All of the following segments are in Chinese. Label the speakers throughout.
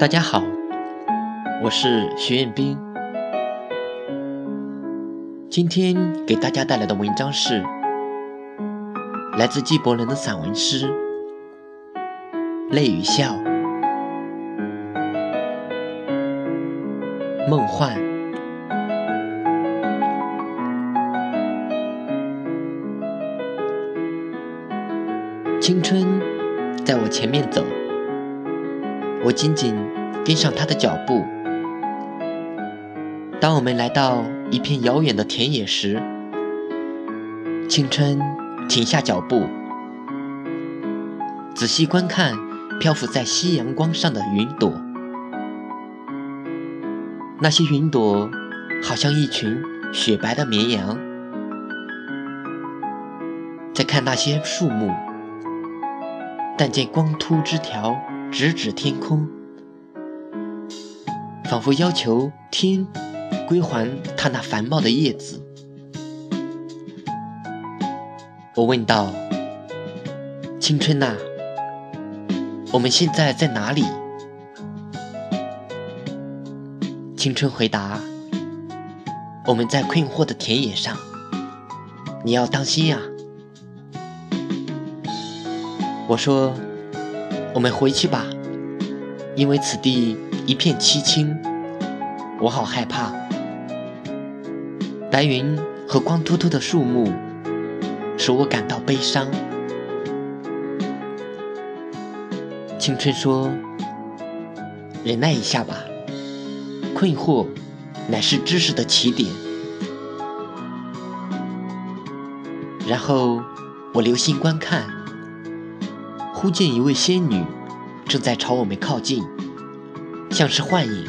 Speaker 1: 大家好，我是徐彦斌。今天给大家带来的文章是来自纪伯伦的散文诗《泪与笑》。梦幻，青春在我前面走。我紧紧跟上他的脚步。当我们来到一片遥远的田野时，青春停下脚步，仔细观看漂浮在夕阳光上的云朵。那些云朵好像一群雪白的绵羊。再看那些树木，但见光秃枝条。直指天空，仿佛要求天归还他那繁茂的叶子。我问道：“青春呐，我们现在在哪里？”青春回答：“我们在困惑的田野上，你要当心呀。”我说。我们回去吧，因为此地一片凄清，我好害怕。白云和光秃秃的树木使我感到悲伤。青春说：“忍耐一下吧，困惑乃是知识的起点。”然后我留心观看。忽见一位仙女正在朝我们靠近，像是幻影。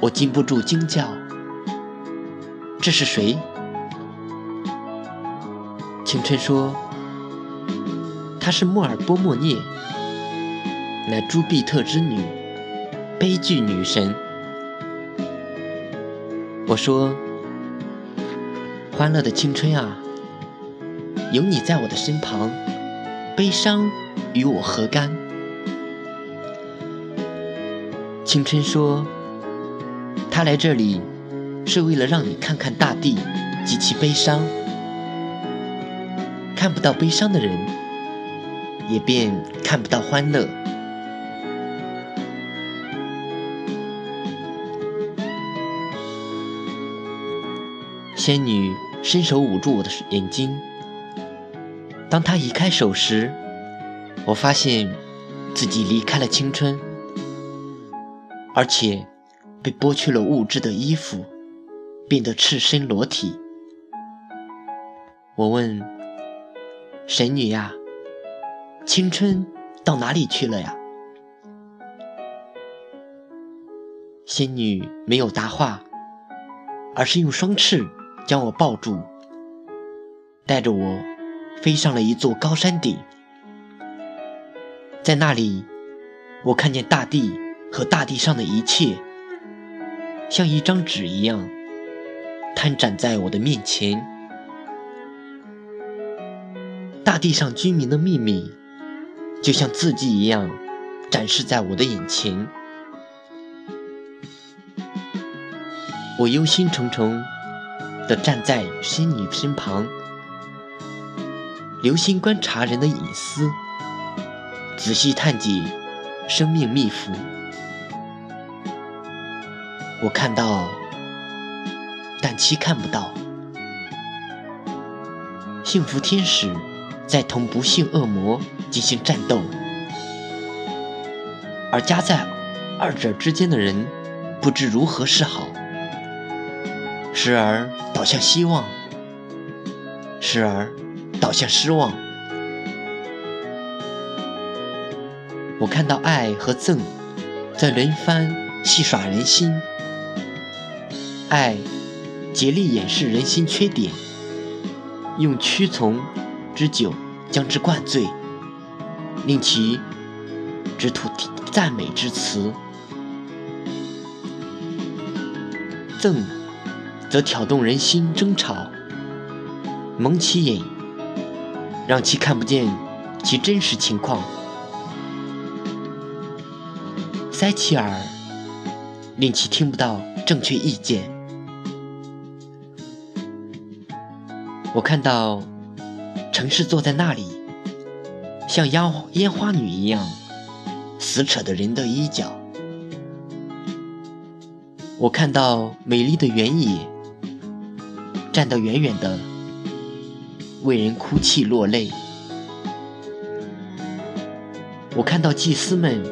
Speaker 1: 我禁不住惊叫：“这是谁？”青春说：“她是莫尔波莫涅，乃朱庇特之女，悲剧女神。”我说：“欢乐的青春啊，有你在我的身旁。”悲伤与我何干？青春说：“他来这里是为了让你看看大地及其悲伤。看不到悲伤的人，也便看不到欢乐。”仙女伸手捂住我的眼睛。当他移开手时，我发现自己离开了青春，而且被剥去了物质的衣服，变得赤身裸体。我问神女呀：“青春到哪里去了呀？”仙女没有答话，而是用双翅将我抱住，带着我。飞上了一座高山顶，在那里，我看见大地和大地上的一切，像一张纸一样摊展在我的面前。大地上居民的秘密，就像字迹一样展示在我的眼前。我忧心忡忡地站在仙女身旁。留心观察人的隐私，仔细探解生命秘符。我看到，但其看不到。幸福天使在同不幸恶魔进行战斗，而夹在二者之间的人不知如何是好，时而倒向希望，时而。倒向失望。我看到爱和憎在轮番戏耍人心，爱竭力掩饰人心缺点，用屈从之酒将之灌醉，令其只吐赞美之词；憎则挑动人心争吵，蒙其眼。让其看不见其真实情况。塞其耳，令其听不到正确意见。我看到城市坐在那里，像烟烟花女一样撕扯的人的衣角。我看到美丽的原野，站得远远的，为人哭泣落泪。我看到祭司们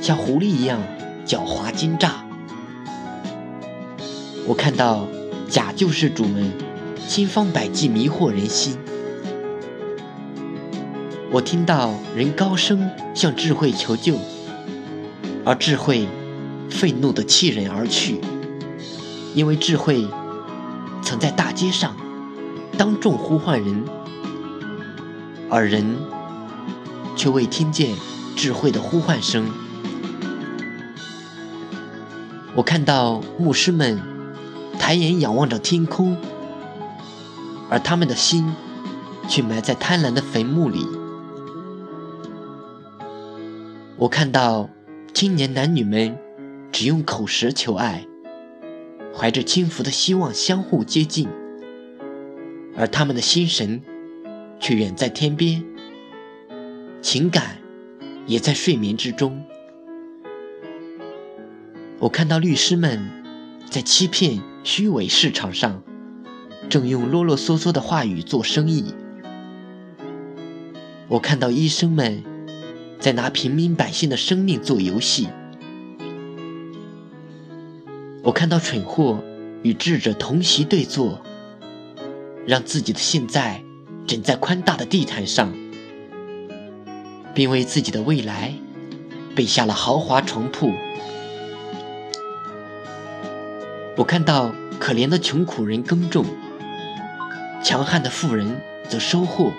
Speaker 1: 像狐狸一样狡猾奸诈。我看到假救世主们。千方百计迷惑人心，我听到人高声向智慧求救，而智慧愤怒地弃人而去，因为智慧曾在大街上当众呼唤人，而人却未听见智慧的呼唤声。我看到牧师们抬眼仰望着天空。而他们的心却埋在贪婪的坟墓里。我看到青年男女们只用口舌求爱，怀着轻浮的希望相互接近，而他们的心神却远在天边，情感也在睡眠之中。我看到律师们在欺骗虚伪市场上。正用啰啰嗦嗦的话语做生意。我看到医生们在拿平民百姓的生命做游戏。我看到蠢货与智者同席对坐，让自己的现在枕在宽大的地毯上，并为自己的未来备下了豪华床铺。我看到可怜的穷苦人耕种。强悍的富人则收获、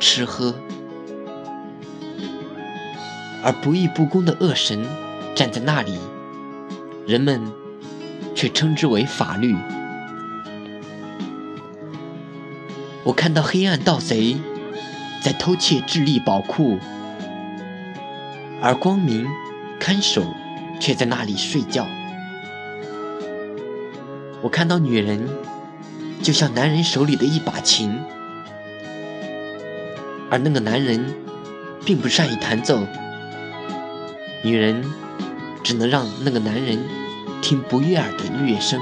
Speaker 1: 吃喝，而不义不公的恶神站在那里，人们却称之为法律。我看到黑暗盗贼在偷窃智力宝库，而光明看守却在那里睡觉。我看到女人。就像男人手里的一把琴，而那个男人并不善于弹奏，女人只能让那个男人听不悦耳的乐声。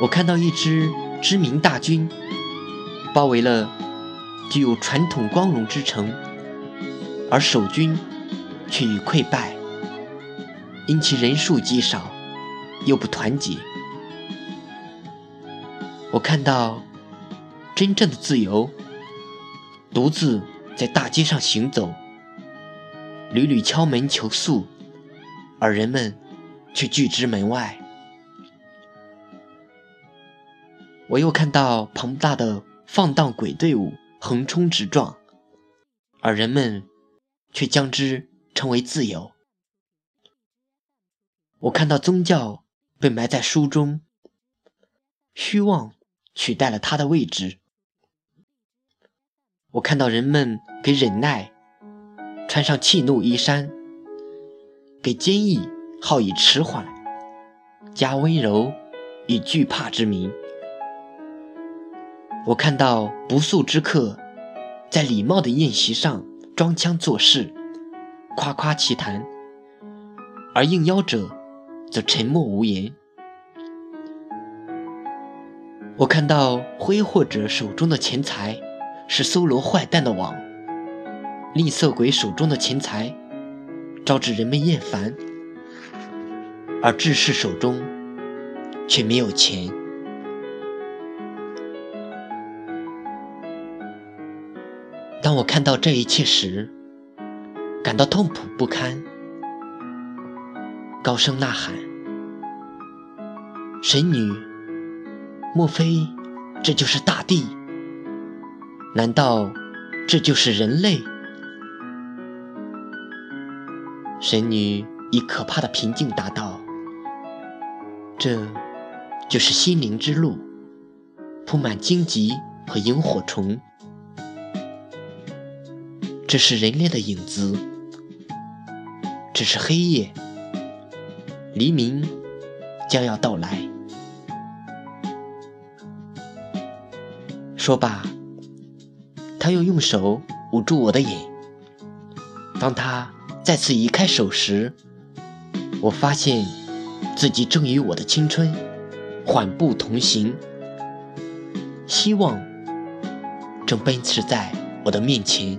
Speaker 1: 我看到一支知名大军包围了具有传统光荣之城，而守军却已溃败，因其人数极少，又不团结。看到真正的自由，独自在大街上行走，屡屡敲门求宿，而人们却拒之门外。我又看到庞大的放荡鬼队伍横冲直撞，而人们却将之称为自由。我看到宗教被埋在书中，虚妄。取代了他的位置。我看到人们给忍耐穿上气怒衣衫，给坚毅好以迟缓，加温柔以惧怕之名。我看到不速之客在礼貌的宴席上装腔作势，夸夸其谈，而应邀者则沉默无言。我看到挥霍者手中的钱财是搜罗坏蛋的网，吝啬鬼手中的钱财招致人们厌烦，而志士手中却没有钱。当我看到这一切时，感到痛苦不堪，高声呐喊：“神女！”莫非这就是大地？难道这就是人类？神女以可怕的平静答道：“这就是心灵之路，铺满荆棘和萤火虫。这是人类的影子，这是黑夜，黎明将要到来。说罢，他又用手捂住我的眼。当他再次移开手时，我发现自己正与我的青春缓步同行，希望正奔驰在我的面前。